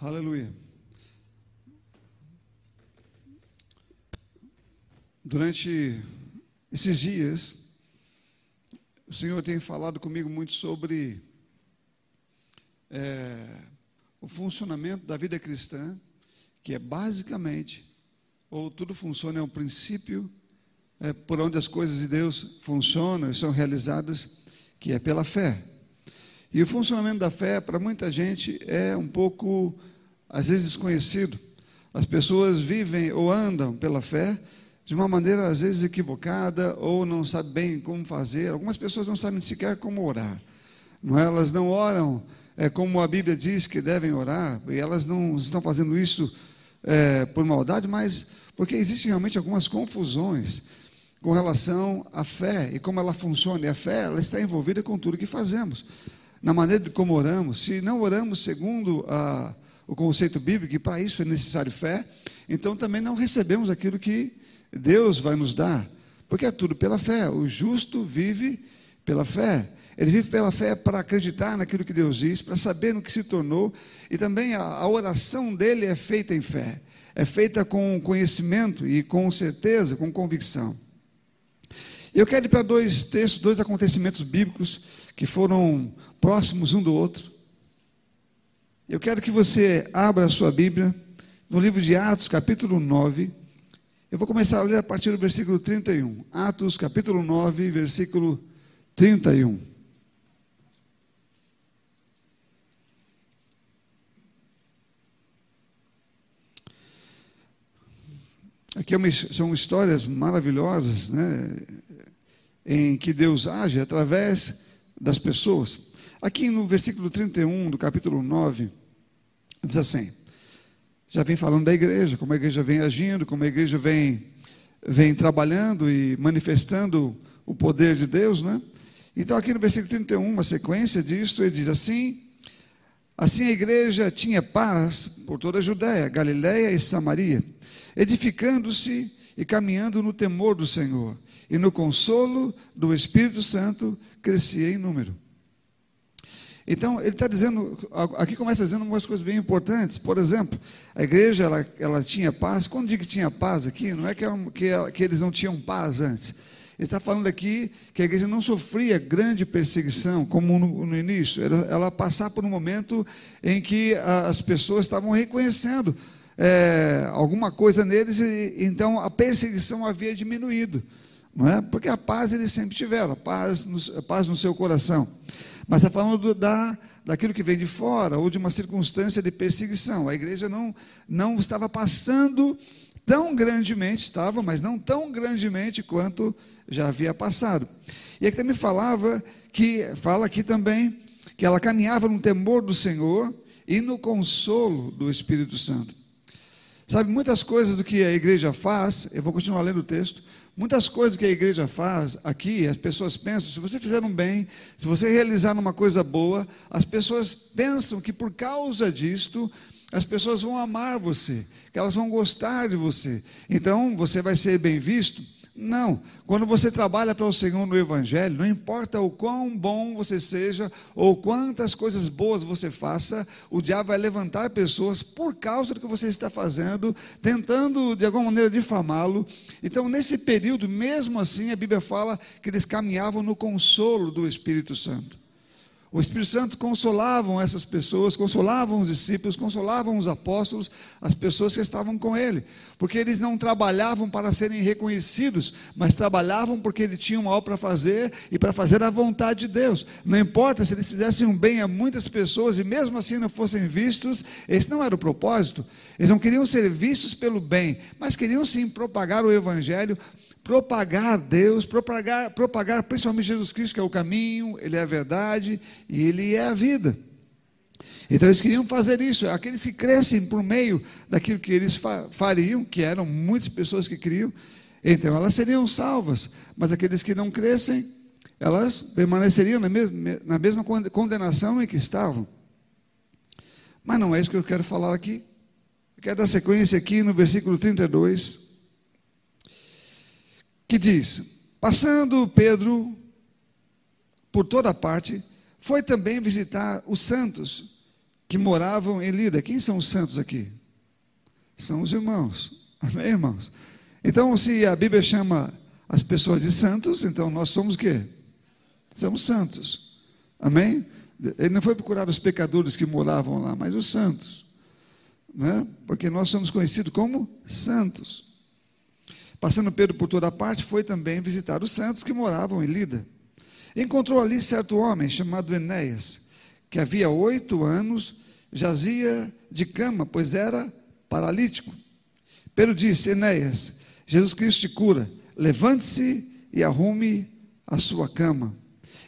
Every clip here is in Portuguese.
Aleluia. Durante esses dias, o Senhor tem falado comigo muito sobre é, o funcionamento da vida cristã, que é basicamente, ou tudo funciona, é um princípio é, por onde as coisas de Deus funcionam e são realizadas, que é pela fé. E o funcionamento da fé, para muita gente, é um pouco, às vezes, desconhecido. As pessoas vivem ou andam pela fé de uma maneira, às vezes, equivocada, ou não sabem bem como fazer. Algumas pessoas não sabem sequer como orar. Não é? Elas não oram é, como a Bíblia diz que devem orar, e elas não estão fazendo isso é, por maldade, mas porque existem realmente algumas confusões com relação à fé e como ela funciona. E a fé, ela está envolvida com tudo que fazemos na maneira como oramos, se não oramos segundo a, o conceito bíblico, e para isso é necessário fé, então também não recebemos aquilo que Deus vai nos dar, porque é tudo pela fé. O justo vive pela fé. Ele vive pela fé para acreditar naquilo que Deus diz, para saber no que se tornou, e também a, a oração dele é feita em fé, é feita com conhecimento e com certeza, com convicção. Eu quero ir para dois textos, dois acontecimentos bíblicos que foram próximos um do outro. Eu quero que você abra a sua Bíblia no livro de Atos, capítulo 9. Eu vou começar a ler a partir do versículo 31. Atos, capítulo 9, versículo 31. Aqui é são histórias maravilhosas, né? Em que Deus age através das pessoas. Aqui no versículo 31 do capítulo 9, diz assim: já vem falando da igreja, como a igreja vem agindo, como a igreja vem, vem trabalhando e manifestando o poder de Deus, né? Então, aqui no versículo 31, uma sequência disto, ele diz assim: Assim a igreja tinha paz por toda a Judéia, Galiléia e Samaria, edificando-se e caminhando no temor do Senhor e no consolo do Espírito Santo crescia em número. Então, ele está dizendo, aqui começa dizendo algumas coisas bem importantes. Por exemplo, a igreja ela, ela tinha paz. Quando digo que tinha paz aqui, não é que, que, que eles não tinham paz antes. Ele está falando aqui que a igreja não sofria grande perseguição, como no, no início. Ela, ela passava por um momento em que a, as pessoas estavam reconhecendo é, alguma coisa neles, e então a perseguição havia diminuído não é? Porque a paz eles sempre tiveram, a paz no, a paz no seu coração. Mas está falando do, da, daquilo que vem de fora, ou de uma circunstância de perseguição. A igreja não, não estava passando tão grandemente, estava, mas não tão grandemente quanto já havia passado. E aqui também falava que, fala aqui também, que ela caminhava no temor do Senhor e no consolo do Espírito Santo. Sabe, muitas coisas do que a igreja faz, eu vou continuar lendo o texto, Muitas coisas que a igreja faz aqui, as pessoas pensam, se você fizer um bem, se você realizar uma coisa boa, as pessoas pensam que por causa disto, as pessoas vão amar você, que elas vão gostar de você. Então, você vai ser bem visto não. Quando você trabalha para o Senhor no Evangelho, não importa o quão bom você seja ou quantas coisas boas você faça, o diabo vai levantar pessoas por causa do que você está fazendo, tentando de alguma maneira difamá-lo. Então, nesse período, mesmo assim, a Bíblia fala que eles caminhavam no consolo do Espírito Santo. O Espírito Santo consolavam essas pessoas, consolavam os discípulos, consolavam os apóstolos, as pessoas que estavam com ele, porque eles não trabalhavam para serem reconhecidos, mas trabalhavam porque ele tinha uma obra para fazer e para fazer a vontade de Deus. Não importa se eles fizessem um bem a muitas pessoas e mesmo assim não fossem vistos, esse não era o propósito. Eles não queriam ser vistos pelo bem, mas queriam sim propagar o evangelho propagar Deus, propagar, propagar principalmente Jesus Cristo, que é o caminho, Ele é a verdade e Ele é a vida. Então eles queriam fazer isso, aqueles que crescem por meio daquilo que eles fariam, que eram muitas pessoas que criam, então elas seriam salvas, mas aqueles que não crescem, elas permaneceriam na mesma, na mesma condenação em que estavam. Mas não é isso que eu quero falar aqui. Eu quero dar sequência aqui no versículo 32 que diz: Passando Pedro por toda parte, foi também visitar os santos que moravam em Lida. Quem são os santos aqui? São os irmãos. Amém, irmãos? Então, se a Bíblia chama as pessoas de santos, então nós somos o quê? Somos santos. Amém? Ele não foi procurar os pecadores que moravam lá, mas os santos. Né? Porque nós somos conhecidos como santos. Passando Pedro por toda parte, foi também visitar os santos que moravam em Lida. Encontrou ali certo homem chamado Enéas, que havia oito anos jazia de cama, pois era paralítico. Pedro disse: Enéas, Jesus Cristo te cura, levante-se e arrume a sua cama.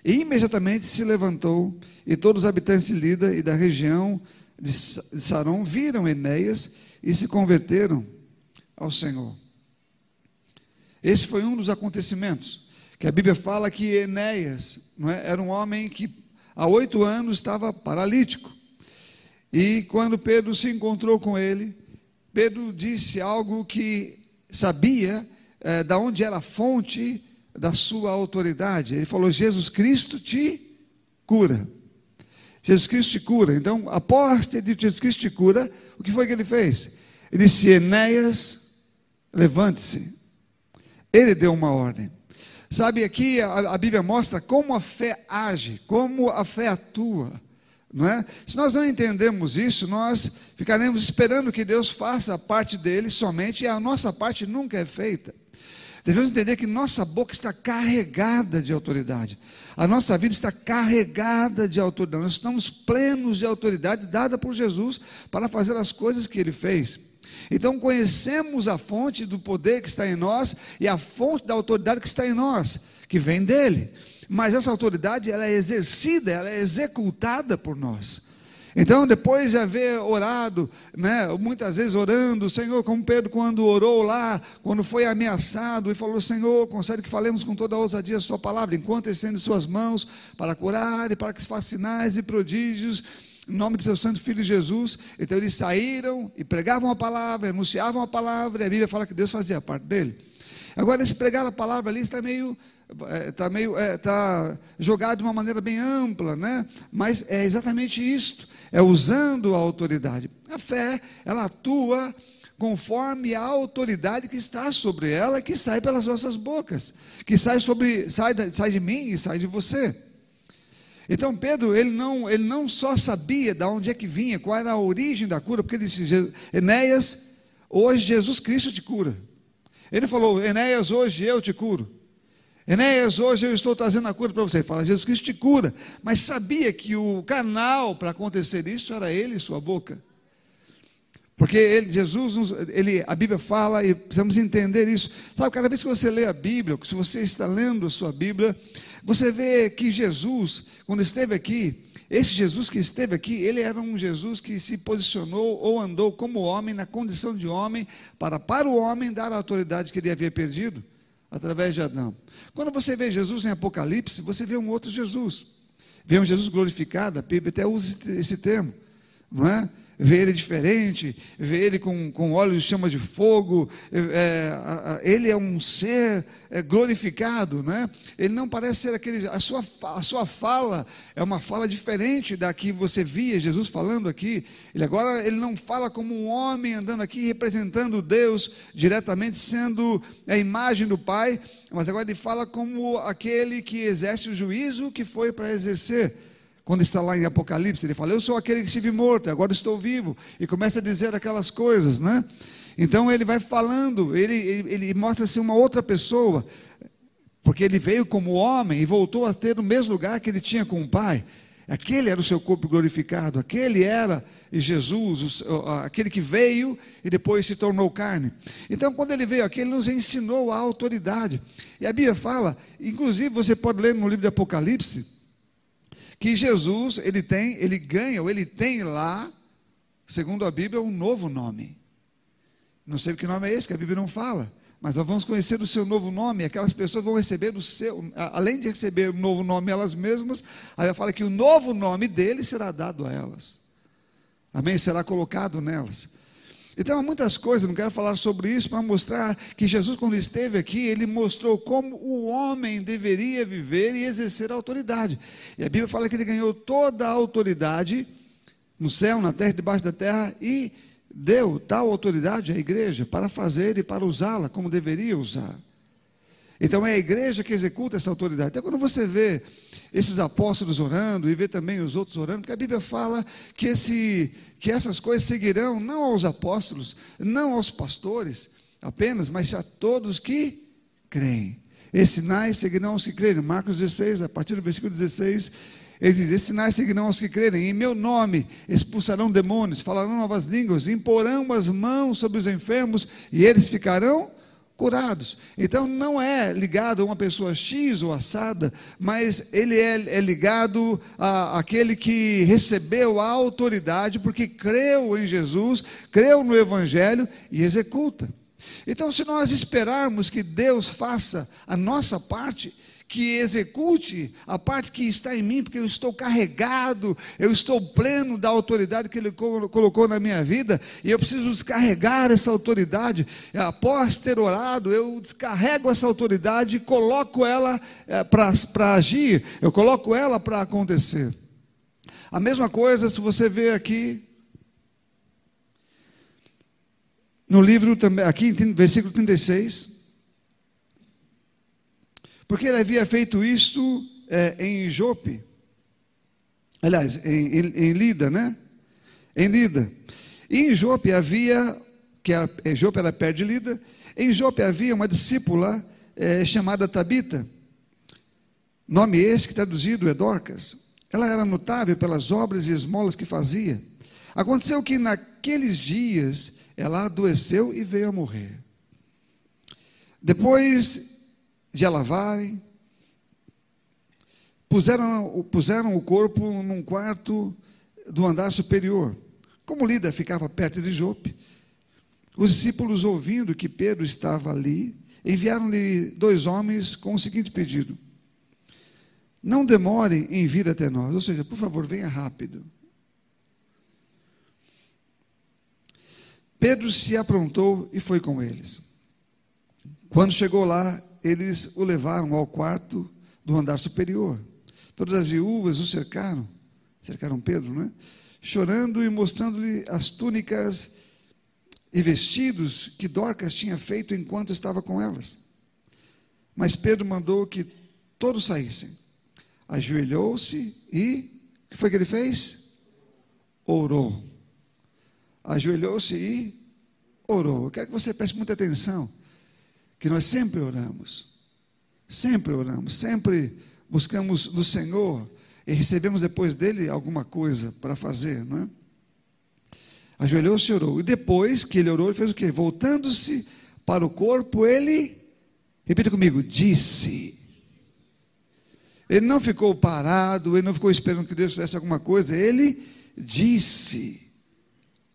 E imediatamente se levantou, e todos os habitantes de Lida e da região de Saron viram Enéas e se converteram ao Senhor. Esse foi um dos acontecimentos que a Bíblia fala que Enéas é, era um homem que há oito anos estava paralítico. E quando Pedro se encontrou com ele, Pedro disse algo que sabia é, da onde era a fonte da sua autoridade. Ele falou: Jesus Cristo te cura. Jesus Cristo te cura. Então, após ter dito Jesus Cristo te cura, o que foi que ele fez? Ele disse: Enéas, levante-se. Ele deu uma ordem. Sabe, aqui a, a, Bíblia mostra como a fé age, como a fé atua. Não é? Se nós não entendemos isso, nós ficaremos esperando que Deus faça a parte dele somente e a nossa parte nunca é feita. Devemos entender que nossa boca está carregada de autoridade. A nossa vida está carregada de autoridade. Nós estamos plenos de autoridade dada por Jesus para fazer as coisas que ele fez. Então conhecemos a fonte do poder que está em nós e a fonte da autoridade que está em nós, que vem dele. Mas essa autoridade ela é exercida, ela é executada por nós. Então, depois de haver orado, né, muitas vezes orando, Senhor, como Pedro, quando orou lá, quando foi ameaçado e falou: Senhor, concede que falemos com toda a ousadia a Sua palavra, enquanto estende Suas mãos para curar e para que se façam sinais e prodígios, em nome do Seu Santo Filho Jesus. Então, eles saíram e pregavam a palavra, anunciavam a palavra, e a Bíblia fala que Deus fazia parte dele. Agora, esse pregar a palavra ali está meio está é, meio é, tá jogado de uma maneira bem ampla, né? Mas é exatamente isto é usando a autoridade. A fé, ela atua conforme a autoridade que está sobre ela, que sai pelas nossas bocas, que sai sobre, sai, sai de mim e sai de você. Então Pedro, ele não, ele não só sabia de onde é que vinha, qual era a origem da cura, porque ele disse, Enéas, hoje Jesus Cristo te cura. Ele falou, Enéas, hoje eu te curo. Enéas, hoje eu estou trazendo a cura para você. Ele fala, Jesus Cristo te cura. Mas sabia que o canal para acontecer isso era ele e sua boca. Porque ele, Jesus, ele, a Bíblia fala e precisamos entender isso. Sabe, cada vez que você lê a Bíblia, se você está lendo a sua Bíblia, você vê que Jesus, quando esteve aqui, esse Jesus que esteve aqui, ele era um Jesus que se posicionou ou andou como homem, na condição de homem, para para o homem dar a autoridade que ele havia perdido através de Adão. Quando você vê Jesus em Apocalipse, você vê um outro Jesus. Vê um Jesus glorificado, a Bíblia até usa esse termo, não é? Vê ele diferente, vê ele com, com olhos de chama de fogo, é, ele é um ser é, glorificado, né? ele não parece ser aquele, a sua, a sua fala é uma fala diferente da que você via Jesus falando aqui, ele agora ele não fala como um homem andando aqui representando Deus diretamente, sendo a imagem do Pai, mas agora ele fala como aquele que exerce o juízo que foi para exercer, quando está lá em Apocalipse, ele fala: Eu sou aquele que estive morto, agora estou vivo. E começa a dizer aquelas coisas, né? Então ele vai falando, ele, ele, ele mostra-se uma outra pessoa, porque ele veio como homem e voltou a ter o mesmo lugar que ele tinha com o Pai. Aquele era o seu corpo glorificado, aquele era Jesus, aquele que veio e depois se tornou carne. Então, quando ele veio aqui, ele nos ensinou a autoridade. E a Bíblia fala, inclusive você pode ler no livro de Apocalipse, que Jesus, ele tem, ele ganha, ou ele tem lá, segundo a Bíblia, um novo nome. Não sei que nome é esse, que a Bíblia não fala. Mas nós vamos conhecer o seu novo nome, aquelas pessoas vão receber o seu, além de receber o novo nome elas mesmas, aí fala que o novo nome dele será dado a elas. Amém? Será colocado nelas. Então há muitas coisas, não quero falar sobre isso para mostrar que Jesus, quando esteve aqui, ele mostrou como o homem deveria viver e exercer a autoridade. E a Bíblia fala que ele ganhou toda a autoridade no céu, na terra, debaixo da terra, e deu tal autoridade à igreja para fazer e para usá-la como deveria usar. Então é a igreja que executa essa autoridade. Então, quando você vê esses apóstolos orando e vê também os outros orando, porque a Bíblia fala que, esse, que essas coisas seguirão não aos apóstolos, não aos pastores apenas, mas a todos que creem. Esses sinais seguirão aos que crerem. Marcos 16, a partir do versículo 16, ele diz: Esses sinais seguirão aos que crerem. Em meu nome expulsarão demônios, falarão novas línguas, imporão as mãos sobre os enfermos e eles ficarão curados. Então não é ligado a uma pessoa X ou assada, mas ele é, é ligado a aquele que recebeu a autoridade porque creu em Jesus, creu no Evangelho e executa. Então, se nós esperarmos que Deus faça a nossa parte, que execute a parte que está em mim, porque eu estou carregado, eu estou pleno da autoridade que Ele colocou na minha vida, e eu preciso descarregar essa autoridade. Após ter orado, eu descarrego essa autoridade e coloco ela é, para agir, eu coloco ela para acontecer. A mesma coisa se você vê aqui no livro também, aqui em versículo 36. Porque ele havia feito isto é, em Jope. Aliás, em, em, em, Lida, né? Em Lida. E em Jope havia, que era, Jope era perto de Lida, em Jope havia uma discípula é, chamada Tabita. Nome esse que traduzido é Dorcas. Ela era notável pelas obras e esmolas que fazia. Aconteceu que naqueles dias ela adoeceu e veio a morrer. Depois de a lavarem, puseram, puseram o corpo num quarto do andar superior. Como Lida ficava perto de Jope, os discípulos, ouvindo que Pedro estava ali, enviaram-lhe dois homens com o seguinte pedido: Não demorem em vir até nós, ou seja, por favor, venha rápido. Pedro se aprontou e foi com eles. Quando chegou lá, eles o levaram ao quarto do andar superior. Todas as viúvas o cercaram, cercaram Pedro, né? Chorando e mostrando-lhe as túnicas e vestidos que Dorcas tinha feito enquanto estava com elas. Mas Pedro mandou que todos saíssem. Ajoelhou-se e o que foi que ele fez? Orou ajoelhou-se e orou. Eu quero que você preste muita atenção, que nós sempre oramos, sempre oramos, sempre buscamos no Senhor e recebemos depois dele alguma coisa para fazer, não é? Ajoelhou-se e orou. E depois que ele orou, ele fez o quê? Voltando-se para o corpo, ele, repita comigo, disse. Ele não ficou parado, ele não ficou esperando que Deus fizesse alguma coisa, ele disse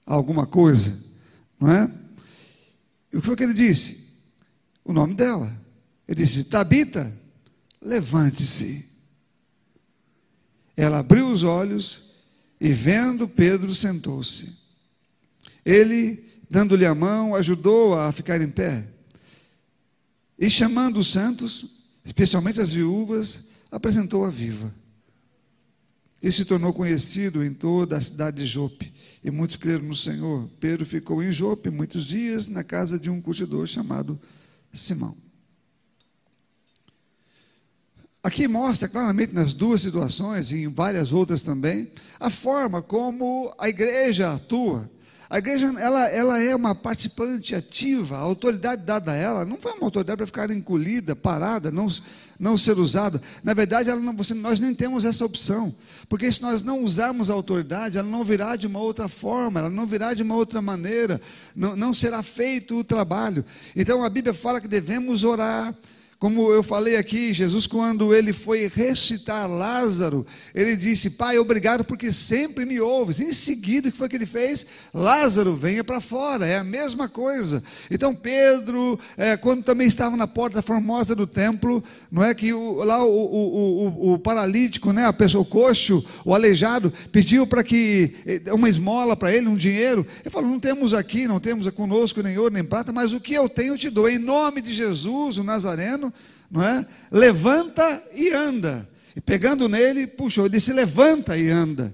alguma coisa, não é? E o que foi que ele disse? O nome dela. Ele disse: Tabita, levante-se. Ela abriu os olhos e, vendo Pedro, sentou-se. Ele, dando-lhe a mão, ajudou-a a ficar em pé. E chamando os santos, especialmente as viúvas, apresentou-a viva. E se tornou conhecido em toda a cidade de Jope. E muitos creram no Senhor. Pedro ficou em Jope muitos dias na casa de um curtidor chamado Simão. Aqui mostra claramente nas duas situações, e em várias outras também, a forma como a igreja atua. A igreja ela, ela é uma participante ativa, a autoridade dada a ela não foi uma autoridade para ficar encolhida, parada, não, não ser usada. Na verdade, não, você, nós nem temos essa opção, porque se nós não usarmos a autoridade, ela não virá de uma outra forma, ela não virá de uma outra maneira, não, não será feito o trabalho. Então a Bíblia fala que devemos orar como eu falei aqui, Jesus, quando ele foi recitar Lázaro, ele disse: Pai, obrigado porque sempre me ouves. Em seguida, o que foi que ele fez? Lázaro, venha para fora. É a mesma coisa. Então, Pedro, é, quando também estava na porta formosa do templo, não é que o, lá o, o, o, paralítico, né, a pessoa, o coxo, o aleijado, pediu para que eh, uma esmola para ele, um dinheiro. Ele falou: Não temos aqui, não temos conosco nem ouro nem prata, mas o que eu tenho eu te dou. Em nome de Jesus, o Nazareno não é? Levanta e anda. E pegando nele, puxou, ele disse: Levanta e anda.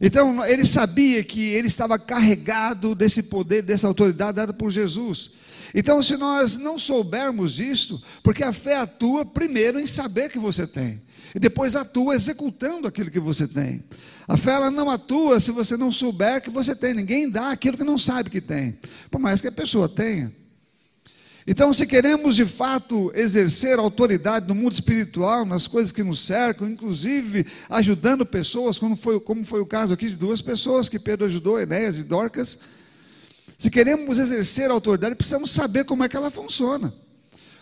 Então, ele sabia que ele estava carregado desse poder, dessa autoridade dada por Jesus. Então, se nós não soubermos isso, porque a fé atua primeiro em saber que você tem, e depois atua executando aquilo que você tem. A fé ela não atua se você não souber que você tem. Ninguém dá aquilo que não sabe que tem, por mais que a pessoa tenha. Então, se queremos de fato exercer autoridade no mundo espiritual, nas coisas que nos cercam, inclusive ajudando pessoas, como foi, como foi o caso aqui de duas pessoas que Pedro ajudou, Enéas e Dorcas, se queremos exercer autoridade, precisamos saber como é que ela funciona.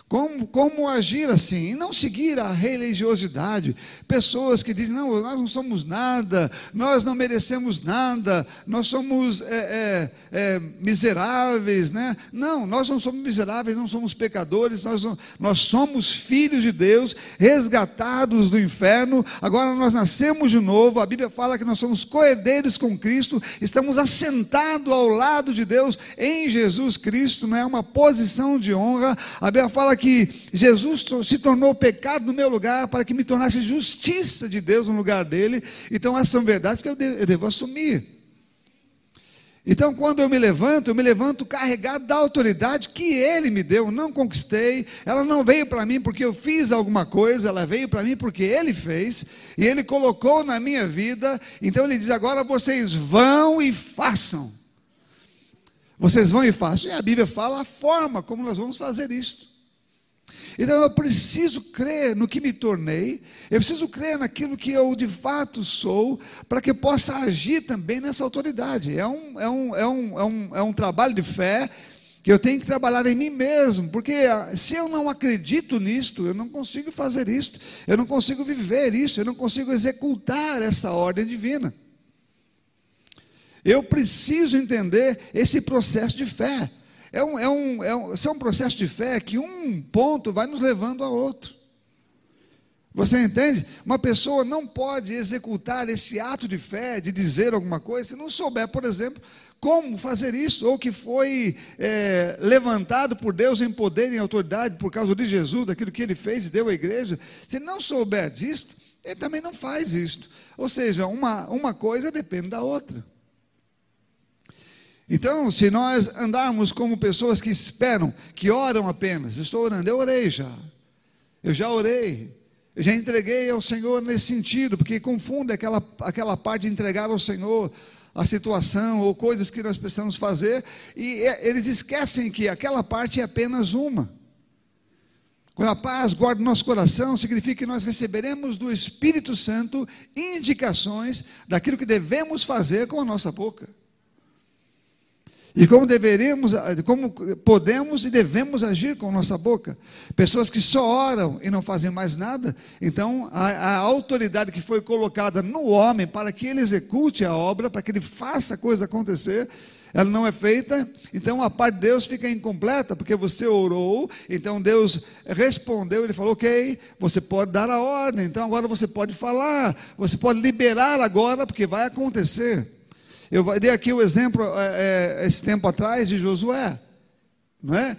Como, como agir assim? E não seguir a religiosidade. Pessoas que dizem, não, nós não somos nada, nós não merecemos nada, nós somos é, é, é, miseráveis, né? Não, nós não somos miseráveis, não somos pecadores, nós, nós somos filhos de Deus, resgatados do inferno, agora nós nascemos de novo, a Bíblia fala que nós somos coerdeiros com Cristo, estamos assentados ao lado de Deus em Jesus Cristo, não é uma posição de honra. A Bíblia fala que Jesus se tornou pecado no meu lugar para que me tornasse justiça de Deus no lugar dele. Então, essas são verdades que eu devo, eu devo assumir. Então, quando eu me levanto, eu me levanto carregado da autoridade que Ele me deu, não conquistei. Ela não veio para mim porque eu fiz alguma coisa, ela veio para mim porque Ele fez e Ele colocou na minha vida. Então, Ele diz: agora vocês vão e façam. Vocês vão e façam. E a Bíblia fala a forma como nós vamos fazer isto. Então eu preciso crer no que me tornei, eu preciso crer naquilo que eu de fato sou, para que possa agir também nessa autoridade. É um, é um, é um, é um, é um trabalho de fé que eu tenho que trabalhar em mim mesmo, porque ah, se eu não acredito nisto, eu não consigo fazer isto, eu não consigo viver isso, eu não consigo executar essa ordem divina. Eu preciso entender esse processo de fé. É um, é um, é um, é um processo de fé que um ponto vai nos levando a outro. Você entende? Uma pessoa não pode executar esse ato de fé, de dizer alguma coisa, se não souber, por exemplo, como fazer isso, ou que foi é, levantado por Deus em poder e em autoridade por causa de Jesus, daquilo que ele fez e deu à igreja. Se não souber disto, ele também não faz isto. Ou seja, uma, uma coisa depende da outra. Então, se nós andarmos como pessoas que esperam, que oram apenas, estou orando, eu orei já, eu já orei, eu já entreguei ao Senhor nesse sentido, porque confunde aquela, aquela parte de entregar ao Senhor a situação ou coisas que nós precisamos fazer, e é, eles esquecem que aquela parte é apenas uma. Quando a paz guarda o nosso coração, significa que nós receberemos do Espírito Santo indicações daquilo que devemos fazer com a nossa boca. E como deveríamos, como podemos e devemos agir com nossa boca. Pessoas que só oram e não fazem mais nada. Então, a, a, autoridade que foi colocada no homem para que ele execute a obra, para que ele faça a coisa acontecer, ela não é feita, então a parte de Deus fica incompleta, porque você orou, então Deus respondeu, ele falou: Ok, você pode dar a ordem, então agora você pode falar, você pode liberar agora, porque vai acontecer. Eu dei aqui o exemplo é, é, esse tempo atrás de Josué, não é?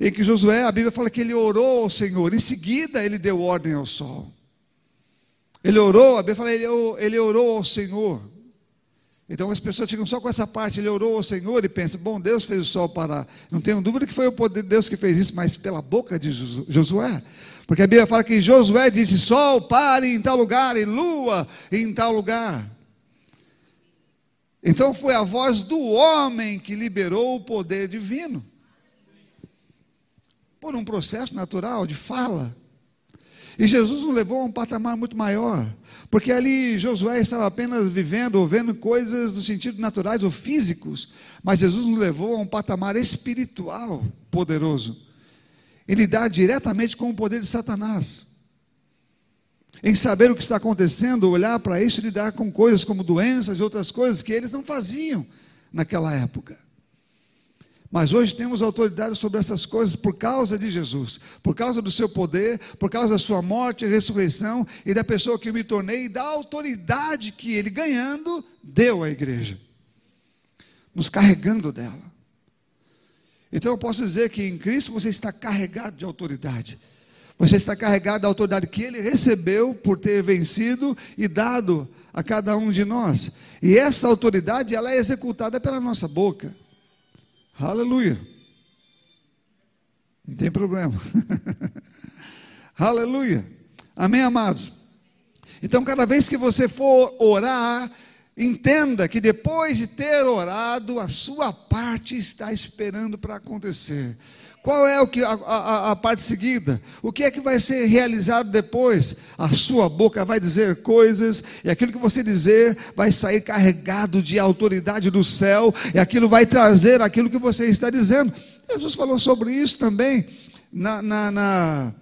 Em que Josué, a Bíblia fala que ele orou ao Senhor, em seguida ele deu ordem ao sol. Ele orou, a Bíblia fala, ele, ele orou ao Senhor. Então as pessoas ficam só com essa parte, ele orou ao Senhor e pensa, bom, Deus fez o sol parar. Não tenho dúvida que foi o poder de Deus que fez isso, mas pela boca de Josué. Porque a Bíblia fala que Josué disse: Sol, pare em tal lugar, e lua em tal lugar. Então foi a voz do homem que liberou o poder divino. Por um processo natural de fala. E Jesus nos levou a um patamar muito maior, porque ali Josué estava apenas vivendo ou vendo coisas do sentido naturais ou físicos, mas Jesus nos levou a um patamar espiritual poderoso, em lidar diretamente com o poder de Satanás em saber o que está acontecendo, olhar para isso e lidar com coisas como doenças e outras coisas que eles não faziam naquela época. Mas hoje temos autoridade sobre essas coisas por causa de Jesus, por causa do seu poder, por causa da sua morte e ressurreição e da pessoa que eu me tornei e da autoridade que ele ganhando deu à igreja, nos carregando dela. Então eu posso dizer que em Cristo você está carregado de autoridade. Você está carregado da autoridade que ele recebeu por ter vencido e dado a cada um de nós. E essa autoridade, ela é executada pela nossa boca. Aleluia. Não tem problema. Aleluia. Amém, amados? Então, cada vez que você for orar, entenda que depois de ter orado, a sua parte está esperando para acontecer. Qual é o que, a, a, a, parte seguida? O que é que vai ser realizado depois? A sua boca vai dizer coisas, e aquilo que você dizer vai sair carregado de autoridade do céu, e aquilo vai trazer aquilo que você está dizendo. Jesus falou sobre isso também na, na, na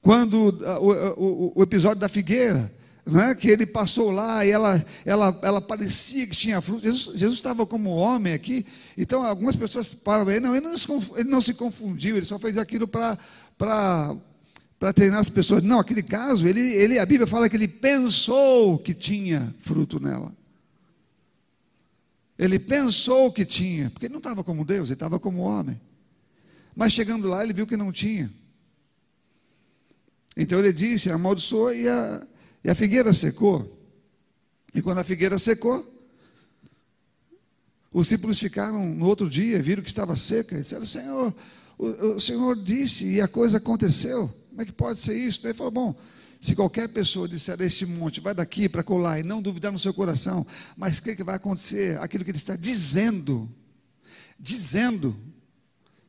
quando o, o, o episódio da figueira não é? que ele passou lá e ela, ela, ela parecia que tinha fruto. Jesus, Jesus estava como homem aqui, então algumas pessoas param, ele não, ele não, se, ele não se confundiu, ele só fez aquilo para treinar as pessoas. Não, aquele caso, ele, ele, a Bíblia fala que ele pensou que tinha fruto nela. Ele pensou que tinha, porque ele não estava como Deus, ele estava como homem. Mas chegando lá, ele viu que não tinha. Então ele disse, amaldiçoou e a, e a figueira secou. E quando a figueira secou, os discípulos ficaram no outro dia, viram que estava seca, e disseram: Senhor, o, o Senhor disse e a coisa aconteceu. Como é que pode ser isso? Ele falou: Bom, se qualquer pessoa disser a este monte, vai daqui para colar, e não duvidar no seu coração, mas crer que vai acontecer aquilo que ele está dizendo, dizendo,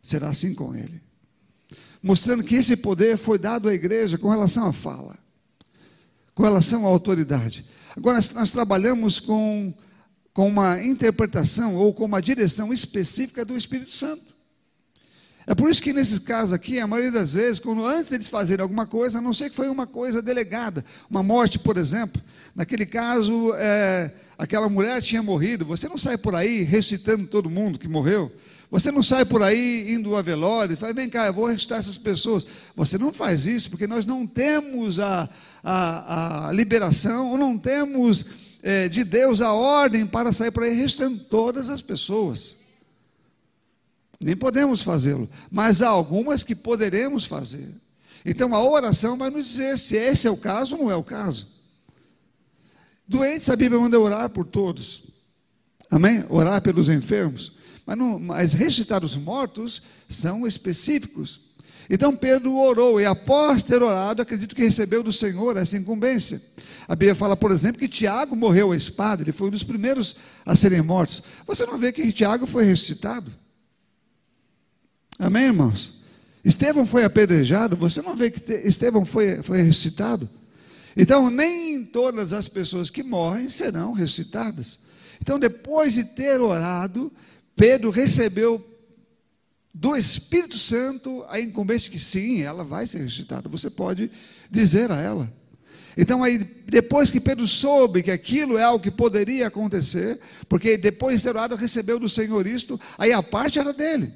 será assim com ele. Mostrando que esse poder foi dado à igreja com relação à fala com relação à autoridade. Agora, nós trabalhamos com, com uma interpretação ou com uma direção específica do Espírito Santo. É por isso que nesses casos aqui, a maioria das vezes, quando antes eles fazerem alguma coisa, a não ser que foi uma coisa delegada, uma morte, por exemplo, naquele caso, é, aquela mulher tinha morrido, você não sai por aí recitando todo mundo que morreu, você não sai por aí indo a velório e fala, vem cá, eu vou ressuscitar essas pessoas. Você não faz isso porque nós não temos a, a, a liberação, ou não temos é, de Deus a ordem para sair por aí ressuscitando todas as pessoas. Nem podemos fazê-lo, mas há algumas que poderemos fazer. Então a oração vai nos dizer se esse é o caso ou não é o caso. Doentes, a Bíblia manda orar por todos. Amém? Orar pelos enfermos. Mas, não, mas ressuscitar os mortos são específicos. Então Pedro orou, e após ter orado, acredito que recebeu do Senhor essa incumbência. A Bíblia fala, por exemplo, que Tiago morreu à espada, ele foi um dos primeiros a serem mortos. Você não vê que Tiago foi ressuscitado? Amém, irmãos? Estevão foi apedrejado, você não vê que Estevão foi, foi ressuscitado? Então, nem todas as pessoas que morrem serão ressuscitadas. Então, depois de ter orado, Pedro recebeu do Espírito Santo a incumbência que sim, ela vai ser ressuscitada. Você pode dizer a ela. Então, aí, depois que Pedro soube que aquilo é algo que poderia acontecer, porque depois de ter orado, recebeu do Senhor isto, aí a parte era dele.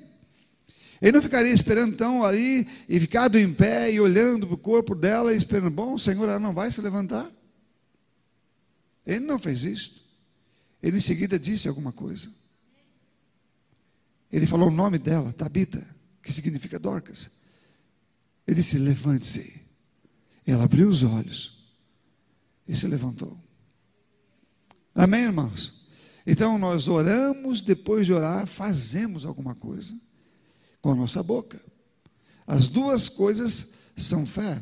Ele não ficaria esperando então ali e ficado em pé e olhando para o corpo dela e esperando, bom, o Senhor ela não vai se levantar. Ele não fez isto. Ele em seguida disse alguma coisa. Ele falou o nome dela, Tabita, que significa Dorcas. Ele disse: Levante-se. Ela abriu os olhos e se levantou. Amém, irmãos? Então nós oramos, depois de orar, fazemos alguma coisa com a nossa boca. As duas coisas são fé.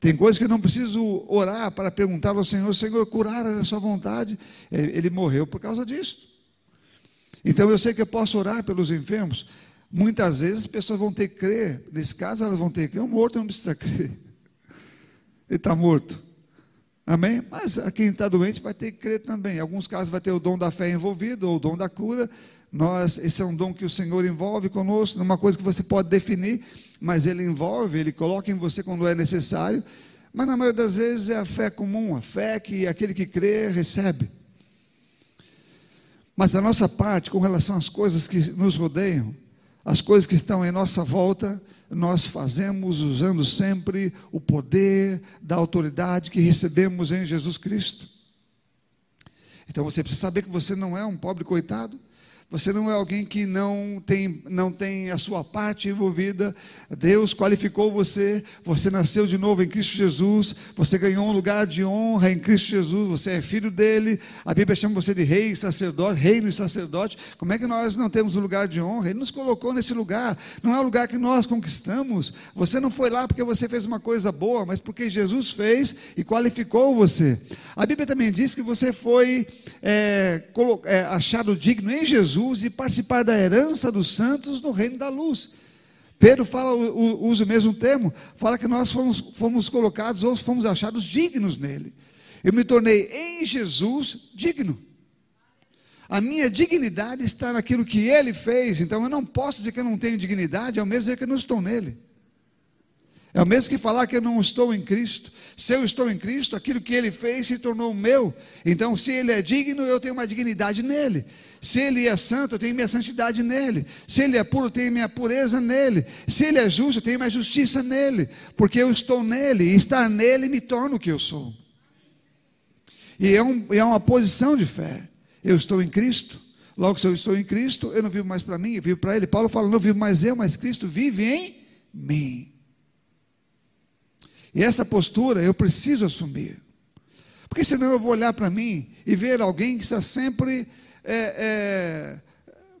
Tem coisas que eu não preciso orar para perguntar ao Senhor, Senhor, curar a sua vontade. Ele morreu por causa disso. Então eu sei que eu posso orar pelos enfermos. Muitas vezes as pessoas vão ter que crer. Nesse caso, elas vão ter que crer. O morto não precisa crer. Ele está morto. Amém? Mas quem está doente vai ter que crer também. Em alguns casos vai ter o dom da fé envolvido, ou o dom da cura. Nós, esse é um dom que o Senhor envolve conosco, numa coisa que você pode definir, mas Ele envolve, Ele coloca em você quando é necessário. Mas na maioria das vezes é a fé comum, a fé que aquele que crê recebe. Mas da nossa parte, com relação às coisas que nos rodeiam, as coisas que estão em nossa volta, nós fazemos usando sempre o poder da autoridade que recebemos em Jesus Cristo. Então você precisa saber que você não é um pobre coitado, Você não é alguém que não tem, não tem a sua parte envolvida. Deus qualificou você. Você nasceu de novo em Cristo Jesus. Você ganhou um lugar de honra em Cristo Jesus. Você é filho dele. A Bíblia chama você de rei e sacerdote, reino e sacerdote. Como é que nós não temos um lugar de honra? Ele nos colocou nesse lugar. Não é um lugar que nós conquistamos. Você não foi lá porque você fez uma coisa boa, mas porque Jesus fez e qualificou você. A Bíblia também diz que você foi é, é, achado digno em Jesus Jesus e participar da herança dos santos no reino da luz. Pedro fala, usa o mesmo termo, fala que nós fomos, fomos colocados ou fomos achados dignos nele. Eu me tornei em Jesus digno. A minha dignidade está naquilo que ele fez, então eu não posso dizer que eu não tenho dignidade, ao mesmo dizer que eu não estou nele. É o mesmo que falar que eu não estou em Cristo. Se eu estou em Cristo, aquilo que ele fez se tornou meu. Então, se ele é digno, eu tenho uma dignidade nele. Se ele é santo, eu tenho minha santidade nele. Se ele é puro, eu tenho minha pureza nele. Se ele é justo, eu tenho minha justiça nele. Porque eu estou nele, e estar nele me torna o que eu sou. E é, um, é uma posição de fé. Eu estou em Cristo. Logo, se eu estou em Cristo, eu não vivo mais para mim, eu vivo para Ele. Paulo fala: não vivo mais eu, mas Cristo vive em mim. E essa postura eu preciso assumir. Porque senão eu vou olhar para mim e ver alguém que está sempre. É, é,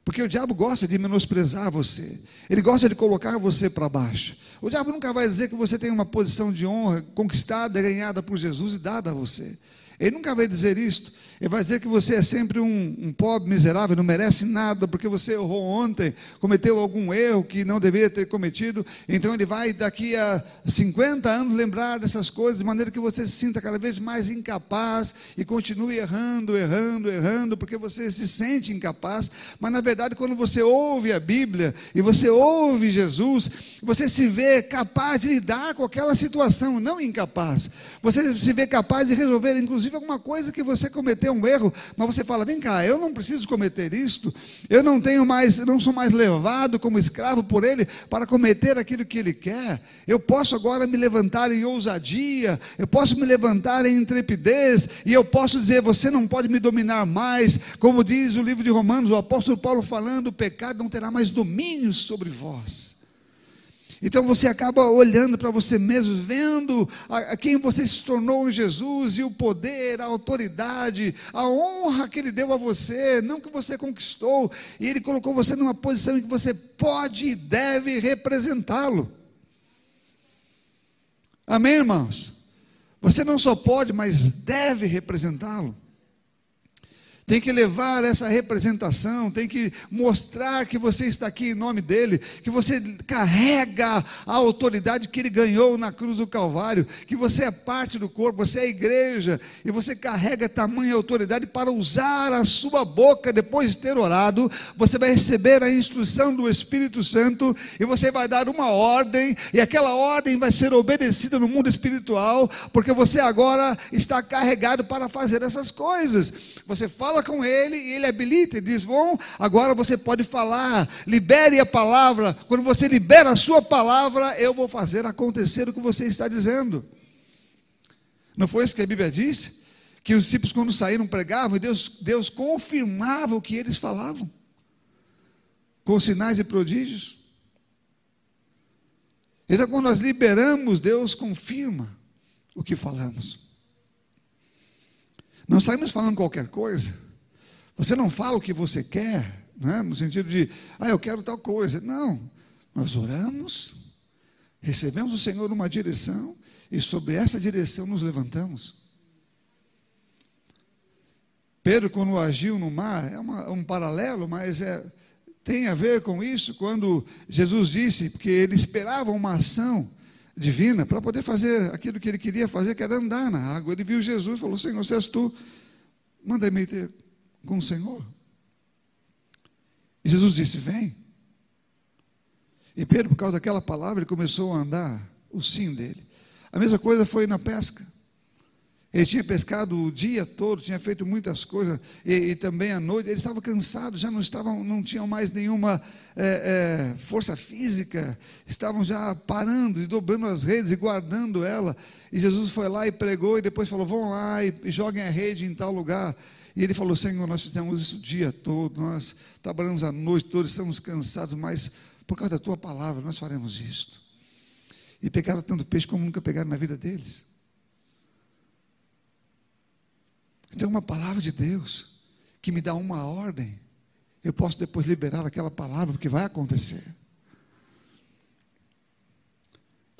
porque o diabo gosta de menosprezar você, ele gosta de colocar você para baixo. O diabo nunca vai dizer que você tem uma posição de honra conquistada, ganhada por Jesus e dada a você. Ele nunca vai dizer isto. Ele vai dizer que você é sempre um, um, pobre, miserável, não merece nada, porque você errou ontem, cometeu algum erro que não deveria ter cometido. Então ele vai, daqui a 50 anos, lembrar dessas coisas, de maneira que você se sinta cada vez mais incapaz e continue errando, errando, errando, porque você se sente incapaz. Mas na verdade, quando você ouve a Bíblia e você ouve Jesus, você se vê capaz de lidar com aquela situação, não incapaz. Você se vê capaz de resolver, inclusive, alguma coisa que você cometeu um erro, mas você fala: vem cá, eu não preciso cometer isto, eu não tenho mais, não sou mais levado como escravo por ele para cometer aquilo que ele quer. Eu posso agora me levantar em ousadia, eu posso me levantar em intrepidez, e eu posso dizer: você não pode me dominar mais, como diz o livro de Romanos, o apóstolo Paulo falando: o pecado não terá mais domínio sobre vós. Então você acaba olhando para você mesmo, vendo a, a, quem você se tornou em Jesus e o poder, a autoridade, a honra que Ele deu a você, não que você conquistou, e Ele colocou você numa posição em que você pode e deve representá-lo. Amém, irmãos? Você não só pode, mas deve representá-lo tem que levar essa representação, tem que mostrar que você está aqui em nome dele, que você carrega a autoridade que ele ganhou na cruz do Calvário, que você é parte do corpo, você é igreja, e você carrega tamanha autoridade para usar a sua boca depois de ter orado. Você vai receber a instrução do Espírito Santo e você vai dar uma ordem, e aquela ordem vai ser obedecida no mundo espiritual, porque você agora está carregado para fazer essas coisas. Você fala fala com ele e ele habilita e diz: Bom, agora você pode falar, libere a palavra. Quando você libera a sua palavra, eu vou fazer acontecer o que você está dizendo. Não foi isso que a Bíblia diz? Que os discípulos, quando saíram, pregavam e Deus, Deus confirmava o que eles falavam, com sinais e prodígios. Então, quando nós liberamos, Deus confirma o que falamos. Não saímos falando qualquer coisa. Você não fala o que você quer, né? no sentido de, ah, eu quero tal coisa. Não. Nós oramos, recebemos o Senhor numa direção e sobre essa direção nos levantamos. Pedro, quando agiu no mar, é uma, um paralelo, mas é, tem a ver com isso, quando Jesus disse que ele esperava uma ação divina para poder fazer aquilo que ele queria fazer, que era andar na água. Ele viu Jesus e falou: Senhor, se és tu, manda-me ter com o Senhor. E Jesus disse: Vem. E Pedro, por causa daquela palavra, ele começou a andar o sim dele. A mesma coisa foi na pesca. Ele tinha pescado o dia todo, tinha feito muitas coisas, e, e também à noite. Ele estava cansado, já não estavam, não tinham mais nenhuma é, é, força física, estavam já parando e dobrando as redes e guardando ela. E Jesus foi lá e pregou, e depois falou: vão lá e, e joguem a rede em tal lugar. E ele falou: Senhor, nós fizemos isso o dia todo, nós trabalhamos a noite toda, estamos cansados, mas por causa da tua palavra nós faremos isto. E pegaram tanto peixe como nunca pegaram na vida deles. Então, uma palavra de Deus que me dá uma ordem, eu posso depois liberar aquela palavra, porque vai acontecer.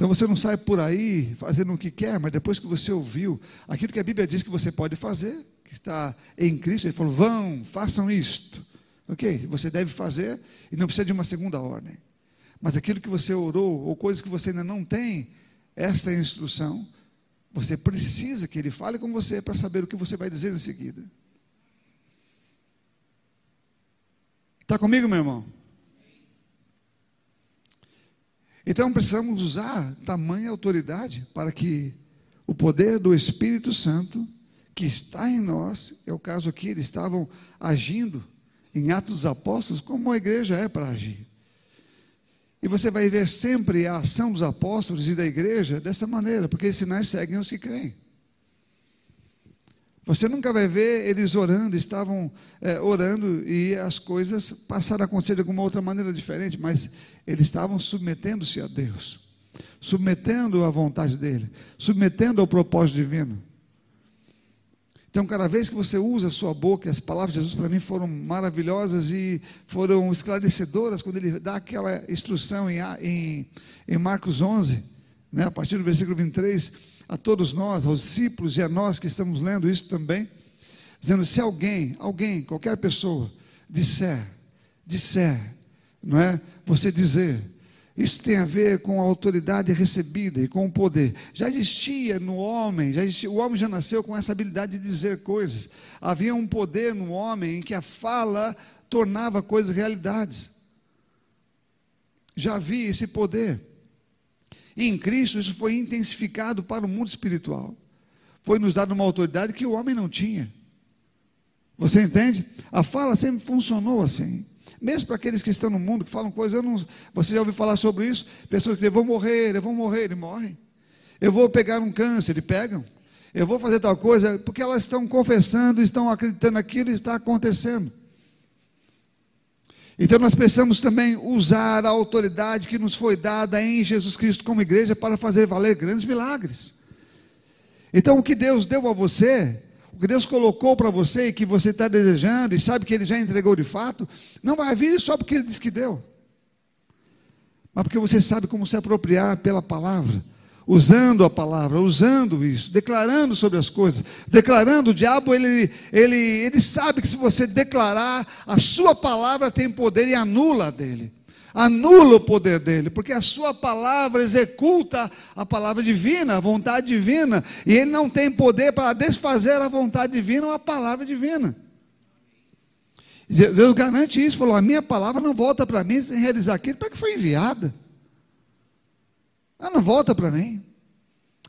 Então você não sai por aí fazendo o que quer, mas depois que você ouviu aquilo que a Bíblia diz que você pode fazer, que está em Cristo, ele falou: vão, façam isto. Ok, você deve fazer e não precisa de uma segunda ordem. Mas aquilo que você orou, ou coisas que você ainda não tem, esta instrução, você precisa que ele fale com você para saber o que você vai dizer em seguida. Está comigo, meu irmão? Então precisamos usar tamanha autoridade para que o poder do Espírito Santo que está em nós, é o caso aqui, eles estavam agindo em Atos dos Apóstolos como a igreja é para agir. E você vai ver sempre a ação dos apóstolos e da igreja dessa maneira, porque esses sinais seguem os que creem. Você nunca vai ver eles orando, estavam é, orando e as coisas passaram a acontecer de alguma outra maneira diferente, mas eles estavam submetendo-se a Deus, submetendo à vontade dEle, submetendo ao propósito divino. Então, cada vez que você usa a sua boca, as palavras de Jesus para mim foram maravilhosas e foram esclarecedoras quando ele dá aquela instrução em, em, em Marcos 11, né, a partir do versículo 23 a todos nós, aos discípulos e a nós que estamos lendo isso também, dizendo: se alguém, alguém, qualquer pessoa, disser, disser, não é? Você dizer, isso tem a ver com a autoridade recebida e com o poder. Já existia no homem, já existia, o homem já nasceu com essa habilidade de dizer coisas. Havia um poder no homem em que a fala tornava coisas realidades. Já havia esse poder. E em Cristo isso foi intensificado para o mundo espiritual. Foi nos dado uma autoridade que o homem não tinha. Você entende? A fala sempre funcionou assim. Mesmo para aqueles que estão no mundo, que falam coisas, eu não, você já ouviu falar sobre isso? Pessoas que dizem, vou morrer, eu vou morrer, eles morrem. Eu vou pegar um câncer, eles pegam. Eu vou fazer tal coisa, porque elas estão confessando, estão acreditando naquilo e está acontecendo. Então nós precisamos também usar a autoridade que nos foi dada em Jesus Cristo como igreja para fazer valer grandes milagres. Então o que Deus deu a você, o que Deus colocou para você e que você está desejando e sabe que Ele já entregou de fato, não vai vir só porque Ele disse que deu, mas porque você sabe como se apropriar pela palavra usando a palavra, usando isso, declarando sobre as coisas, declarando, o diabo, ele, ele, ele sabe que se você declarar, a sua palavra tem poder e anula a dele. Anula o poder dele, porque a sua palavra executa a palavra divina, a vontade divina, e ele não tem poder para desfazer a vontade divina ou a palavra divina. Deus garante isso, falou: a minha palavra não volta para mim sem realizar aquilo para que foi enviada. Ela não volta para mim.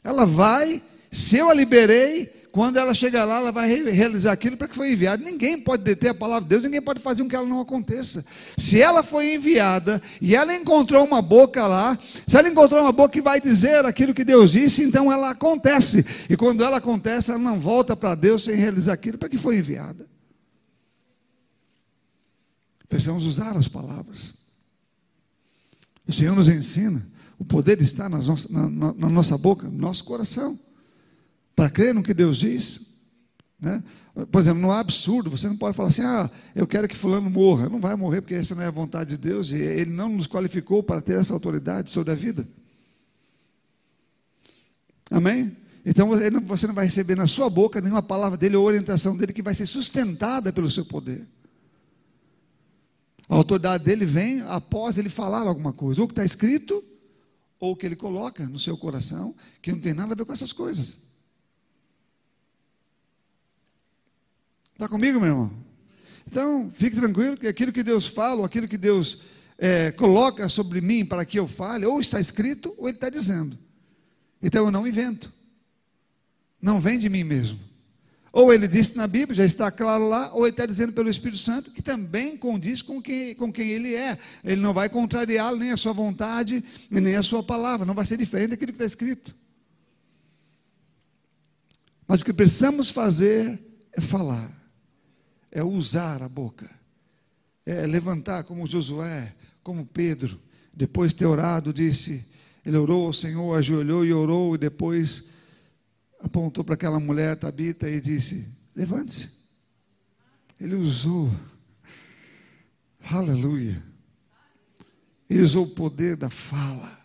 Ela vai, se eu a liberei, quando ela chegar lá, ela vai realizar aquilo para que foi enviado. Ninguém pode deter a palavra de Deus, ninguém pode fazer com que ela não aconteça. Se ela foi enviada e ela encontrou uma boca lá, se ela encontrou uma boca que vai dizer aquilo que Deus disse, então ela acontece. E quando ela acontece, ela não volta para Deus sem realizar aquilo para que foi enviada. Precisamos usar as palavras. O Senhor nos ensina o poder está na nossa, na, na nossa boca, no nosso coração. Para crer no que Deus diz. Né? Por exemplo, não é absurdo, você não pode falar assim, ah, eu quero que fulano morra. Não vai morrer, porque essa não é a vontade de Deus, e Ele não nos qualificou para ter essa autoridade sobre a vida. Amém? Então você não vai receber na sua boca nenhuma palavra dele ou orientação dele que vai ser sustentada pelo seu poder. A autoridade dele vem após ele falar alguma coisa, ou que está escrito, ou que ele coloca no seu coração, que não tem nada a ver com essas coisas. Está comigo, meu irmão? Então, fique tranquilo que aquilo que Deus fala, aquilo que Deus é, coloca sobre mim para que eu fale, ou está escrito, ou Ele está dizendo. Então eu não invento. Não vem de mim mesmo. Ou ele disse na Bíblia, já está claro lá, ou ele está dizendo pelo Espírito Santo, que também condiz com quem, com quem ele é. Ele não vai contrariá-lo, nem a sua vontade, nem a sua palavra. Não vai ser diferente daquilo que está escrito. Mas o que precisamos fazer é falar. é usar a boca, é levantar como Josué, como Pedro, depois de ter orado, disse, ele orou ao Senhor, ajoelhou e orou, e depois apontou para aquela mulher, Tabita, e disse: Levante-se. Ele usou, aleluia, ele usou o poder da fala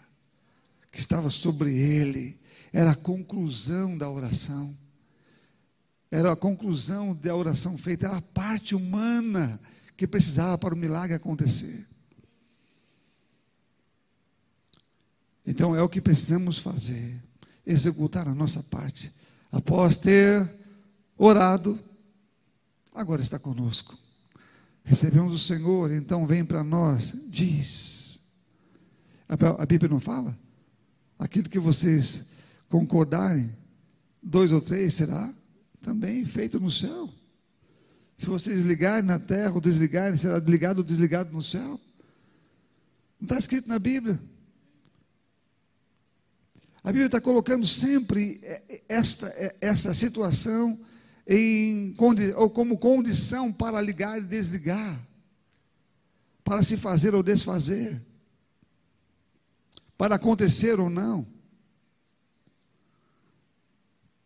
que estava sobre ele, era a conclusão da oração, era a conclusão da oração feita, era a parte humana que precisava para o milagre acontecer. Então é o que precisamos fazer, executar a nossa parte. Após ter orado, agora está conosco. Recebemos o Senhor, então vem para nós, diz. A Bíblia não fala? Aquilo que vocês concordarem, dois ou três será também feito no céu. Se vocês ligarem na terra ou desligarem, será ligado ou desligado no céu. Não está escrito na Bíblia. A Bíblia está colocando sempre esta, essa situação em, ou como condição para ligar e desligar, para se fazer ou desfazer, para acontecer ou não.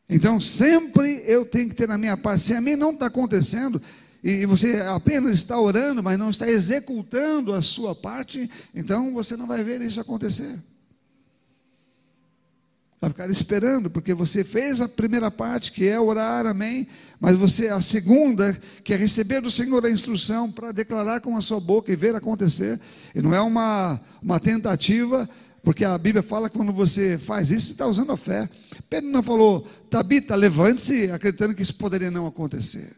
Então, sempre eu tenho que ter na minha parte, se a mim não está acontecendo, e você apenas está orando, mas não está executando a sua parte, então você não vai ver isso acontecer. Vai ficar esperando, porque você fez a primeira parte, que é orar, amém. Mas você, a segunda, que é receber do Senhor a instrução para declarar com a sua boca e ver acontecer. E não é uma, uma tentativa, porque a Bíblia fala que quando você faz isso, você está usando a fé. Pedro não falou, Tabita, levante-se, acreditando que isso poderia não acontecer.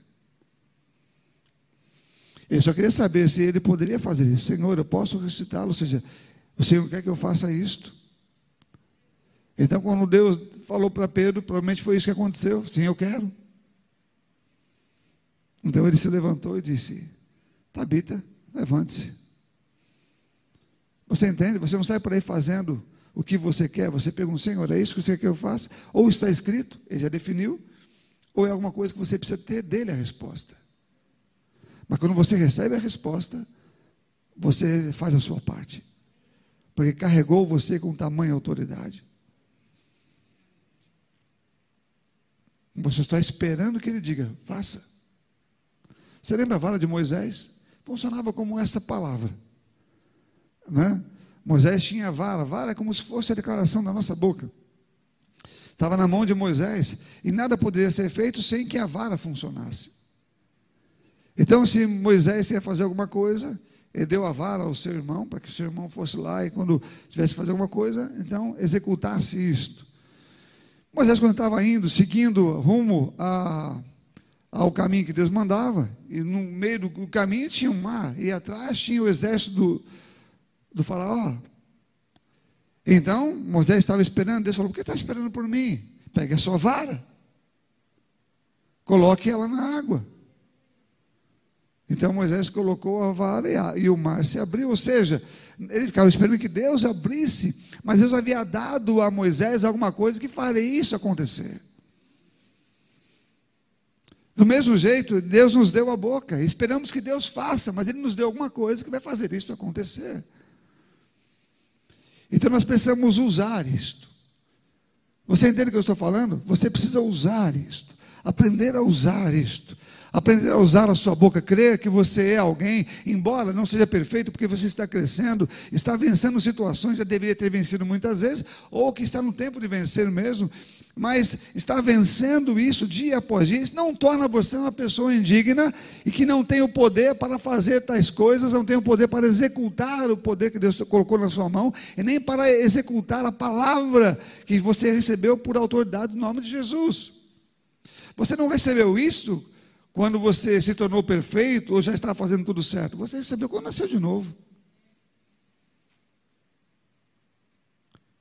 Ele só queria saber se ele poderia fazer isso. Senhor, eu posso recitá-lo, ou seja, o Senhor quer que eu faça isto. Então, quando Deus falou para Pedro, provavelmente foi isso que aconteceu. Sim, eu quero. Então ele se levantou e disse: Tabita, levante-se. Você entende? Você não sai por aí fazendo o que você quer. Você pergunta, Senhor, é isso que você quer que eu faça? Ou está escrito, ele já definiu, ou é alguma coisa que você precisa ter dele a resposta. Mas quando você recebe a resposta, você faz a sua parte. Porque carregou você com tamanha autoridade. Você está esperando que ele diga, faça. Você lembra a vara de Moisés? Funcionava como essa palavra. Né? Moisés tinha a vara, a vara é como se fosse a declaração da nossa boca. Estava na mão de Moisés e nada poderia ser feito sem que a vara funcionasse. Então, se Moisés ia fazer alguma coisa, ele deu a vara ao seu irmão, para que o seu irmão fosse lá e quando tivesse que fazer alguma coisa, então executasse isto. Moisés, quando estava indo, seguindo rumo a, ao caminho que Deus mandava, e no meio do caminho tinha um mar, e atrás tinha o exército do, do faraó. Então, Moisés estava esperando, Deus falou, por que está esperando por mim? Pegue a sua vara, coloque ela na água. Então Moisés colocou a vara e, a, e o mar se abriu, ou seja, ele ficava esperando que Deus abrisse, mas Deus havia dado a Moisés alguma coisa que faria isso acontecer. Do mesmo jeito, Deus nos deu a boca, esperamos que Deus faça, mas Ele nos deu alguma coisa que vai fazer isso acontecer. Então nós precisamos usar isto. Você entende o que eu estou falando? Você precisa usar isto, aprender a usar isto aprender a usar a sua boca, crer que você é alguém, embora não seja perfeito, porque você está crescendo, está vencendo situações, já deveria ter vencido muitas vezes, ou que está no tempo de vencer mesmo, mas está vencendo isso dia após dia, isso não torna você uma pessoa indigna e que não tem o poder para fazer tais coisas, não tem o poder para executar o poder que Deus colocou na sua mão, e nem para executar a palavra que você recebeu por autoridade no nome de Jesus. Você não recebeu isso quando você se tornou perfeito ou já está fazendo tudo certo? Você recebeu quando nasceu de novo.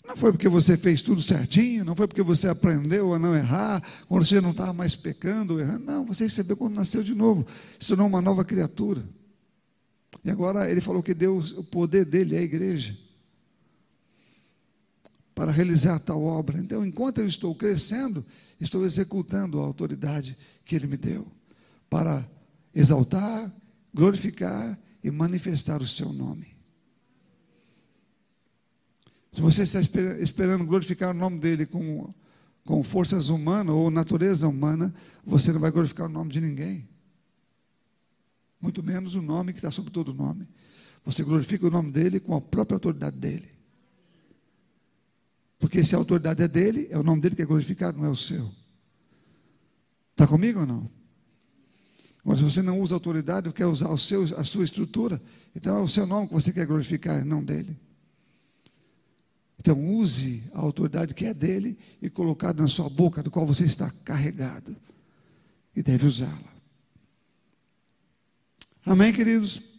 Não foi porque você fez tudo certinho, não foi porque você aprendeu a não errar, quando você não estava mais pecando ou errando. Não, você recebeu quando nasceu de novo, se tornou uma nova criatura. E agora ele falou que Deus, o poder dele é a igreja para realizar tal obra. Então, enquanto eu estou crescendo, estou executando a autoridade que ele me deu para exaltar, glorificar e manifestar o seu nome. Se você está esperando glorificar o nome dele com, com forças humanas ou natureza humana, você não vai glorificar o nome de ninguém. Muito menos o nome que está sobre todo nome. Você glorifica o nome dele com a própria autoridade dele. Porque se a autoridade é dele, é o nome dele que é glorificado, não é o seu. Está comigo ou não? Mas se você não usa autoridade, quer usar o seu, a sua estrutura, então é o seu nome que você quer glorificar, não dele. Então use a autoridade que é dele e colocada na sua boca, do qual você está carregado. E deve usá-la. Amém, queridos?